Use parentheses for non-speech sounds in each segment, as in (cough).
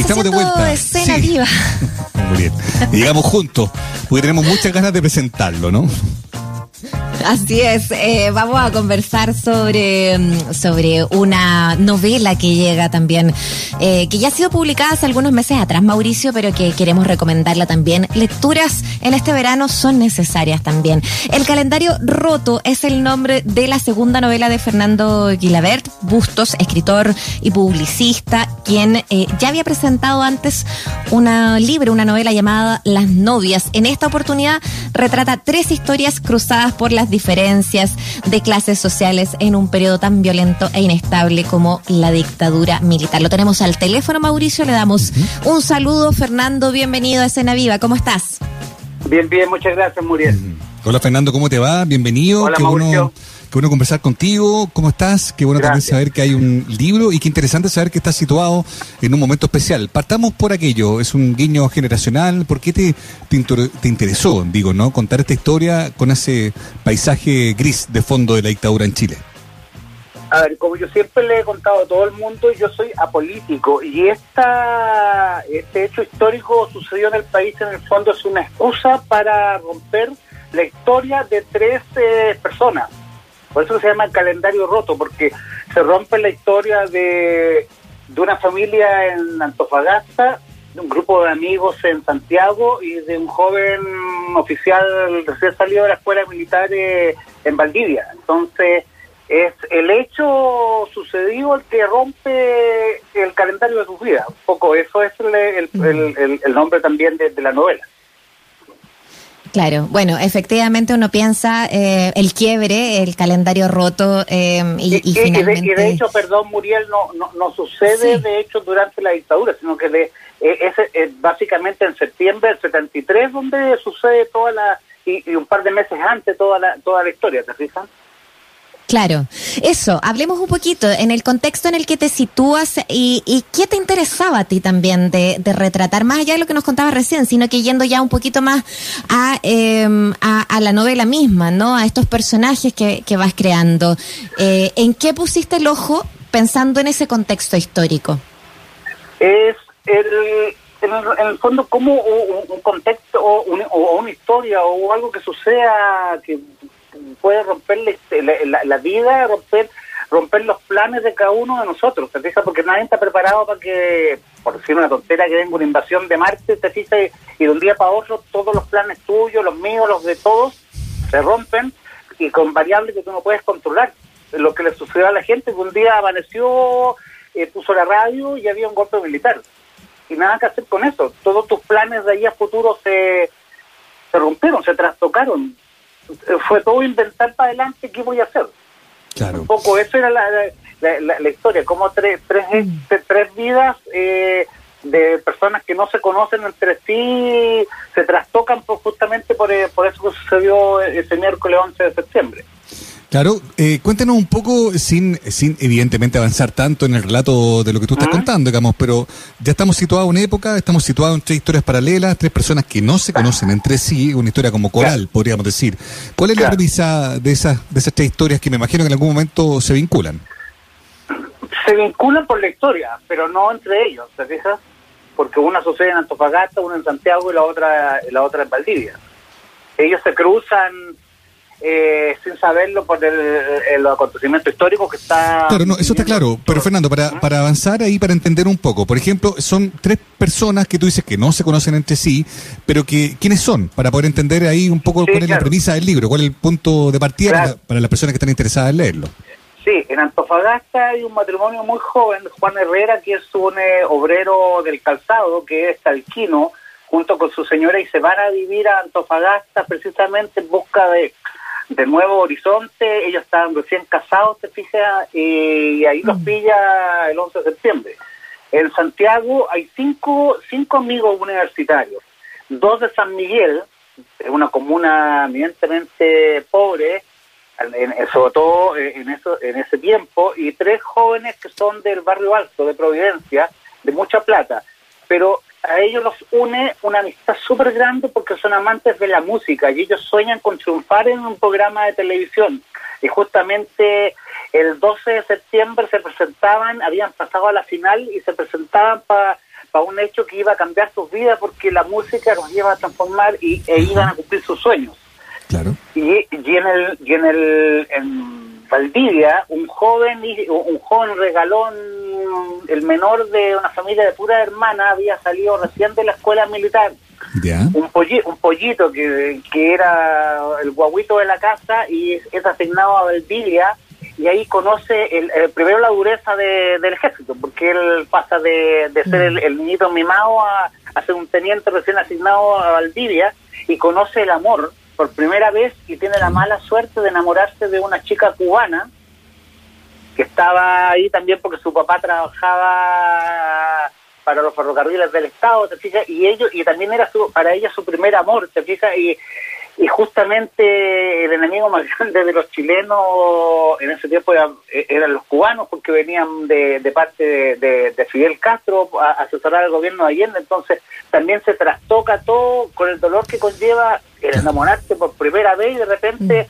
estamos de vuelta. Escena viva. (laughs) Muy bien. Y llegamos juntos, porque tenemos muchas ganas de presentarlo, ¿no? (laughs) Así es, eh, vamos a conversar sobre, mm, sobre una novela que llega también, eh, que ya ha sido publicada hace algunos meses atrás, Mauricio, pero que queremos recomendarla también. Lecturas en este verano son necesarias también. El calendario roto es el nombre de la segunda novela de Fernando Guilabert Bustos, escritor y publicista, quien eh, ya había presentado antes una libro, una novela llamada Las novias. En esta oportunidad retrata tres historias cruzadas por las diferencias de clases sociales en un periodo tan violento e inestable como la dictadura militar. Lo tenemos al teléfono, Mauricio, le damos un saludo. Fernando, bienvenido a Escena Viva, ¿cómo estás? Bien, bien, muchas gracias, Muriel. Hola Fernando, ¿cómo te va? Bienvenido. Hola, Mauricio. Qué bueno conversar contigo. ¿Cómo estás? Qué bueno también saber que hay un libro y qué interesante saber que estás situado en un momento especial. Partamos por aquello. Es un guiño generacional. ¿Por qué te, te, interesó, digo, no, contar esta historia con ese paisaje gris de fondo de la dictadura en Chile? A ver, como yo siempre le he contado a todo el mundo, yo soy apolítico y esta, este hecho histórico sucedió en el país, en el fondo es una excusa para romper la historia de tres eh, personas por eso se llama el calendario roto, porque se rompe la historia de, de una familia en Antofagasta, de un grupo de amigos en Santiago y de un joven oficial recién salido de la escuela militar eh, en Valdivia. Entonces, es el hecho sucedido el que rompe el calendario de sus vidas. Un poco eso es el, el, el, nombre también de la novela. Claro, bueno, efectivamente uno piensa eh, el quiebre, el calendario roto eh, y, finalmente... Y de, hecho, perdón, Muriel, no, no, no sucede de hecho durante la dictadura, sino que de, eh, es, básicamente en septiembre del 73 donde sucede toda la... Y, y, un par de meses antes toda la, toda la historia, ¿te fijas? Claro, eso, hablemos un poquito en el contexto en el que te sitúas y, qué te interesaba a ti también de, retratar, más allá de lo que nos contaba recién, sino que yendo ya un poquito más a, em, a, la novela misma, ¿no? A estos personajes que, vas creando. Eh, ¿En qué pusiste el ojo pensando en ese contexto histórico? Es el, en, el, fondo como un, contexto o, o, una historia o algo que suceda que puede romper la, vida, romper romper los planes de cada uno de nosotros, ¿te fijas? Porque nadie está preparado para que, por decir una tontera, que venga una invasión de Marte, ¿te fijas? Y de un día para otro todos los planes tuyos, los míos, los de todos, se rompen y con variables que tú no puedes controlar. Lo que le sucedió a la gente, que un día amaneció, eh, puso la radio y había un golpe militar. Y nada que hacer con eso. Todos tus planes de ahí a futuro se, se rompieron, se trastocaron fue todo inventar para adelante qué voy a hacer. Claro. Un poco eso era la, la, historia, como tres, tres, mm. tres vidas eh, de personas que no se conocen entre sí se trastocan justamente por, eh, por eso que sucedió ese miércoles 11 de septiembre. Claro, eh, cuéntanos un poco, sin, sin evidentemente avanzar tanto en el relato de lo que tú estás contando, digamos, pero ya estamos situados en una época, estamos situados en tres historias paralelas, tres personas que no se conocen entre sí, una historia como coral, podríamos decir. ¿Cuál es la premisa de esas, de esas tres historias que me imagino que en algún momento se vinculan? Se vinculan por la historia, pero no entre ellos, ¿te fijas? Porque una sucede en Antofagasta, una en Santiago y la otra, la otra en Valdivia. Ellos se cruzan eh, sin saberlo por el, el, acontecimiento histórico que está... Claro, no, eso está claro, pero Fernando, para, para avanzar ahí, para entender un poco, por ejemplo, son tres personas que tú dices que no se conocen entre sí, pero que ¿quiénes son? Para poder entender ahí un poco cuál es la premisa del libro, cuál es el punto de partida para, las personas que están interesadas en leerlo. Sí, en Antofagasta hay un matrimonio muy joven, Juan Herrera, que es un eh, obrero del calzado, que es talquino, junto con su señora, y se van a vivir a Antofagasta precisamente en busca de de Nuevo Horizonte, ellos estaban recién casados, te fijas, y ahí los mm. pilla el 11 de septiembre. En Santiago hay cinco, cinco amigos universitarios, dos de San Miguel, una comuna evidentemente pobre, sobre todo eh, en, eso, en ese tiempo, y tres jóvenes que son del barrio alto de Providencia, de mucha plata. Pero a ellos los une una amistad súper grande porque son amantes de la música y ellos sueñan con triunfar en un programa de televisión. Y justamente el 12 de septiembre se presentaban, habían pasado a la final y se presentaban para un hecho que iba a cambiar sus vidas porque la música los iba a transformar y, e iban a cumplir sus sueños. Claro. Y, y en el y en el en Valdivia un joven un joven regalón el menor de una familia de pura hermana había salido recién de la escuela militar. Un pollito, un pollito que, que era el guaguito de la casa y es asignado a Valdivia y ahí conoce el, primero la dureza del ejército, porque él pasa de, ser el, niñito mimado a, ser un teniente recién asignado a Valdivia y conoce el amor por primera vez y tiene la mala suerte de enamorarse de una chica cubana que estaba ahí también porque su papá trabajaba para los ferrocarriles del estado, ¿te fijas? Y ellos y también era su, para ella su primer amor, ¿te fijas? Y y justamente el enemigo más (laughs) grande de los chilenos en ese tiempo eran los cubanos porque venían de, parte de, Fidel Castro a asesorar al gobierno de Allende, entonces también se trastoca todo con el dolor que conlleva el enamorarse por primera vez y de repente...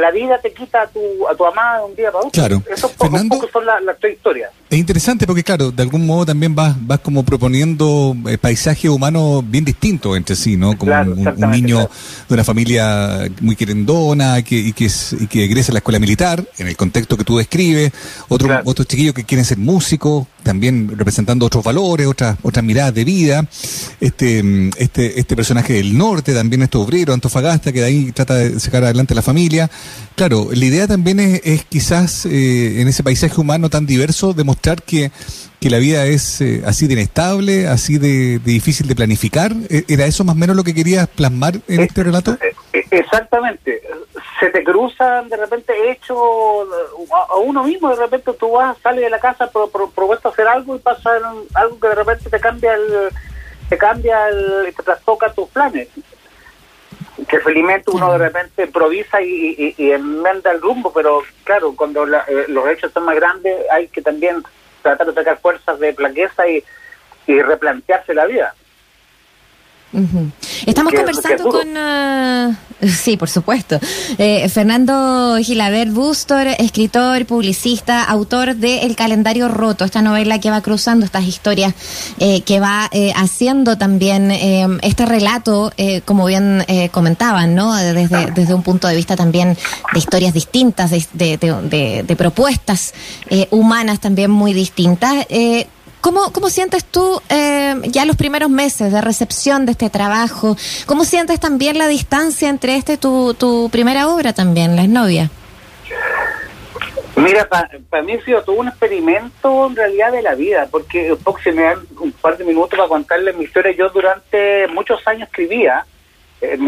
La vida te quita a tu, a tu amada de un día para otro. Claro. Eso Fernando, son las la historias. Es interesante porque, claro, de algún modo también vas, vas como proponiendo eh, paisajes humanos bien distintos entre sí, ¿no? Como un, niño de una familia muy querendona que, y, que, y que egresa a la escuela militar, en el contexto que tú describes, otro, otros chiquillos que quieren ser músicos, también representando otros valores, otras otras miradas de vida. Este, este, este personaje del norte, también este obrero, Antofagasta, que de ahí trata de sacar adelante la familia. Claro, la idea también es, quizás eh, en ese paisaje humano tan diverso demostrar que, que la vida es eh, así de inestable, así de, difícil de planificar. ¿E-, ¿Era eso más o menos lo que querías plasmar en eh, este relato? Exactamente. Se te cruzan de repente hechos a uno mismo, de repente tú vas, sales de la casa pro, propuesto a hacer algo y pasa algo que de repente te cambia el, te cambia el, te trastoca tus planes que felizmente uno de repente improvisa y, enmenda el rumbo, pero claro, cuando eh, los hechos son más grandes hay que también tratar de sacar fuerzas de plaqueza y, y replantearse la vida. Estamos conversando con, uh, (laughs) sí, por supuesto, eh, Fernando Gilaber Bustor, escritor, publicista, autor de El calendario roto, esta novela que va cruzando estas historias, eh, que va eh, haciendo también este relato, como bien comentaban, ¿no? Desde, desde un punto de vista también de historias distintas, de, de, de propuestas humanas también muy distintas. ¿Cómo, ¿Cómo sientes tú eh, ya los primeros meses de recepción de este trabajo? ¿Cómo sientes también la distancia entre este tu, tu primera obra también, La novia? Mira, para mí ha sido todo un experimento en realidad de la vida, porque se me dan un par de minutos para contarles mi historia. Yo durante muchos años escribía, eh,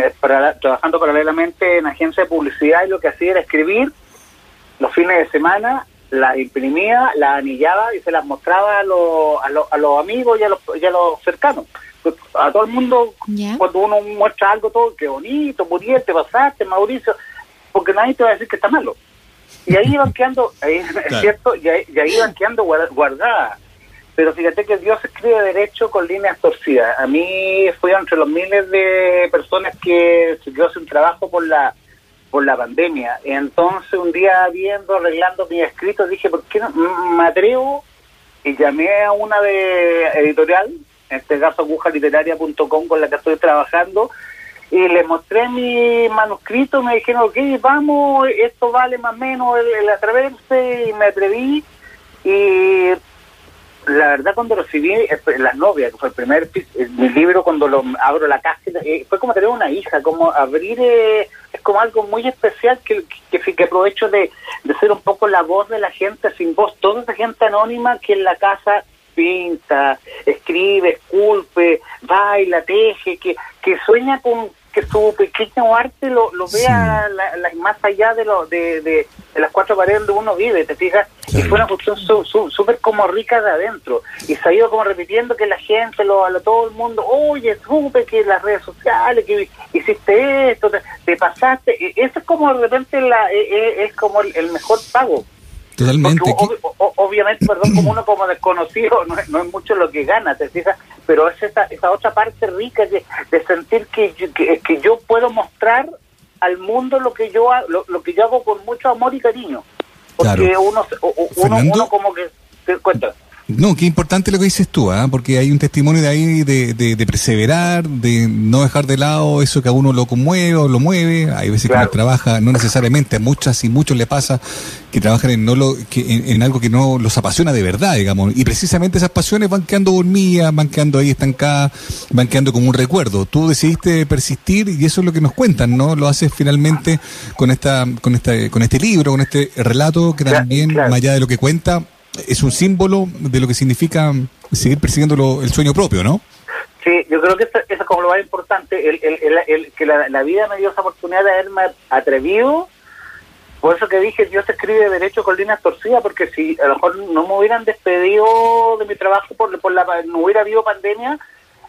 trabajando paralelamente en agencia de publicidad y lo que hacía era escribir los fines de semana las imprimía, las anillaba y se las mostraba a, los, a, los amigos y a los, y a los cercanos. Pues, a todo el mundo, cuando uno muestra algo, todo, qué bonito, Muriel, te pasaste, Mauricio, porque nadie te va a decir que está malo. Y ahí iban (laughs) quedando, ahí, es cierto, y ahí, iban quedando guardadas. Pero fíjate que Dios escribe derecho con líneas torcidas. A mí fui entre los miles de personas que se quedó sin trabajo por la por la pandemia. Entonces un día viendo, arreglando mi escrito, dije, ¿por qué no me atrevo? Y llamé a una de editorial, en este caso agujaliteraria.com con la que estoy trabajando, y le mostré mi manuscrito, me dijeron, ok, vamos, esto vale más o menos el, el atreverse, y me atreví, y la verdad cuando recibí Las novias, que fue el primer mi libro, cuando lo abro la caja, eh, fue como tener una hija, como abrir, eh, como algo muy especial que, que, aprovecho de, de, ser un poco la voz de la gente sin voz, toda esa gente anónima que en la casa pinta, escribe, esculpe, baila, teje, que, que sueña con que su pequeño arte lo, lo vea más allá de, lo, de, de, las cuatro paredes donde uno vive, ¿te fijas? Y fue una cuestión súper como rica de adentro. Y se ha ido como repitiendo que la gente, lo, a todo el mundo, oye, supe que las redes sociales, que hiciste esto, te, pasaste. E, eso es como de repente la, e, e, es como el mejor pago. Totalmente. obviamente, perdón, como uno como desconocido, no no es mucho lo que gana, ¿te fijas? Pero es esa, esa otra parte rica de, de sentir que, que, que, yo puedo mostrar al mundo lo que yo lo, lo, que yo hago con mucho amor y cariño. Porque uno, uno, uno como que... Cuenta. No, qué importante lo que dices tú, ¿ah? porque hay un testimonio de ahí de, de, perseverar, de no dejar de lado eso que a uno lo conmueve o lo mueve. Hay veces que uno trabaja, no necesariamente, a muchas y muchos le pasa que trabajan en, no lo, que, en, algo que no los apasiona de verdad, digamos. Y precisamente esas pasiones van quedando dormidas, van quedando ahí estancadas, van quedando como un recuerdo. Tú decidiste persistir y eso es lo que nos cuentan, ¿no? Lo haces finalmente con esta, con esta, con este libro, con este relato que también, más allá de lo que cuenta, es un símbolo de lo que significa seguir persiguiendo el sueño propio, ¿no? Sí, yo creo que eso, es como lo más importante, el, el, que la, vida me dio esa oportunidad de haberme atrevido. Por eso que dije, Dios escribe derecho con líneas torcidas, porque si a lo mejor no me hubieran despedido de mi trabajo por, por la no hubiera habido pandemia,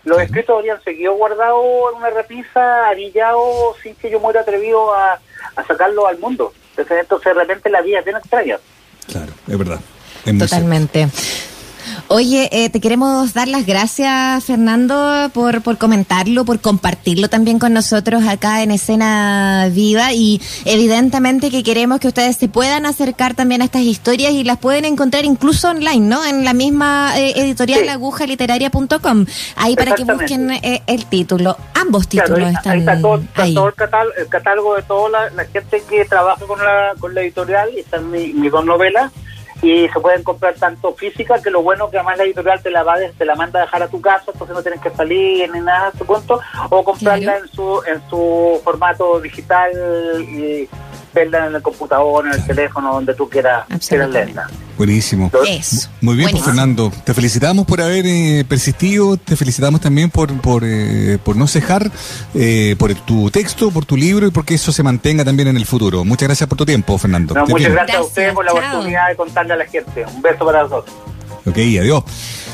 los escritos habrían seguido guardados en una repisa, arillados, sin que yo me hubiera atrevido a, a sacarlo al mundo. Entonces, entonces, de repente la vida es bien extraña. Claro, es verdad. Totalmente. Oye, eh, te queremos dar las gracias, Fernando, por, por comentarlo, por compartirlo también con nosotros acá en Escena Viva y evidentemente que queremos que ustedes se puedan acercar también a estas historias y las pueden encontrar incluso online, ¿no? En la misma eh, editorial agujaliteraria.com. Ahí para que busquen eh, el título. Ambos títulos están ahí. Está todo, el, catálogo, de toda la, gente que trabaja con la, con la editorial y están mis dos novelas y se pueden comprar tanto física que lo bueno que además la editorial te la va te la manda a dejar a tu casa entonces no tienes que salir ni nada de su punto o comprarla en su en su formato digital y verla en el computador, en el teléfono, donde tú quieras, quieras leerla. Buenísimo. Muy bien, pues, Fernando. Te felicitamos por haber eh, persistido, te felicitamos también por, por, eh, por no cejar, eh, por tu texto, por tu libro y porque eso se mantenga también en el futuro. Muchas gracias por tu tiempo, Fernando. muchas gracias, a ustedes por la oportunidad de contarle a la gente. Un beso para todos. Ok, adiós.